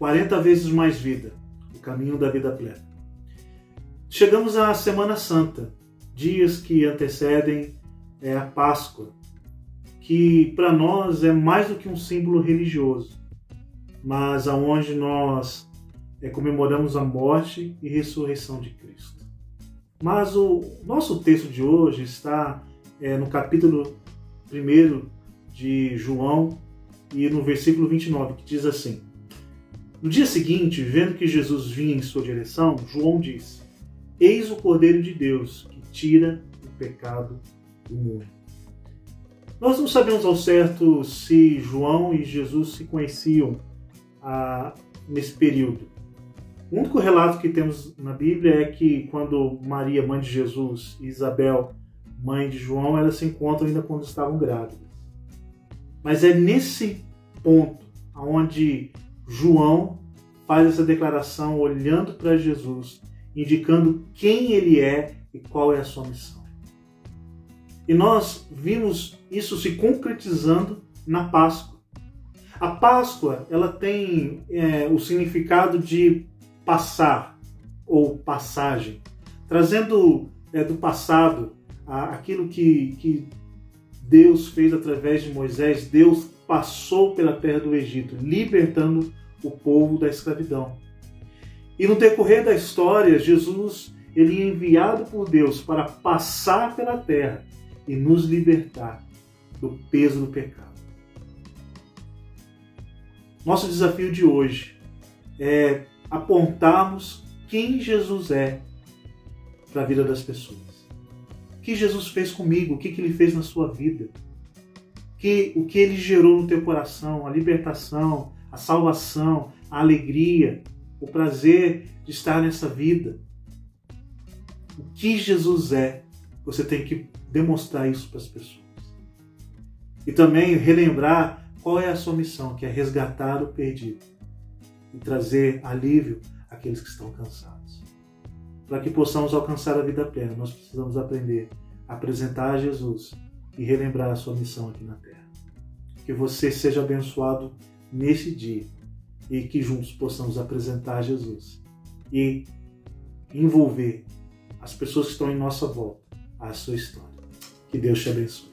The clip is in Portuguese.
40 vezes mais vida, o caminho da vida plena. Chegamos à Semana Santa, dias que antecedem é, a Páscoa, que para nós é mais do que um símbolo religioso, mas aonde nós é, comemoramos a morte e ressurreição de Cristo. Mas o nosso texto de hoje está é, no capítulo 1 de João e no versículo 29, que diz assim: No dia seguinte, vendo que Jesus vinha em sua direção, João disse: Eis o Cordeiro de Deus que tira o pecado do mundo. Nós não sabemos ao certo se João e Jesus se conheciam ah, nesse período. O único relato que temos na Bíblia é que quando Maria, mãe de Jesus, e Isabel, mãe de João, elas se encontram ainda quando estavam grávidas. Mas é nesse ponto onde João faz essa declaração olhando para Jesus, indicando quem ele é e qual é a sua missão. E nós vimos isso se concretizando na Páscoa. A Páscoa ela tem é, o significado de passar ou passagem, trazendo é, do passado aquilo que, que Deus fez através de Moisés. Deus passou pela terra do Egito, libertando o povo da escravidão. E no decorrer da história, Jesus ele é enviado por Deus para passar pela terra e nos libertar do peso do pecado. Nosso desafio de hoje é apontarmos quem Jesus é para a vida das pessoas. Que Jesus fez comigo, o que, que ele fez na sua vida, que, o que ele gerou no teu coração, a libertação, a salvação, a alegria, o prazer de estar nessa vida. O que Jesus é, você tem que demonstrar isso para as pessoas. E também relembrar qual é a sua missão, que é resgatar o perdido e trazer alívio àqueles que estão cansados. Para que possamos alcançar a vida plena, nós precisamos aprender a apresentar a Jesus e relembrar a sua missão aqui na terra. Que você seja abençoado nesse dia e que juntos possamos apresentar Jesus e envolver as pessoas que estão em nossa volta à sua história. Que Deus te abençoe.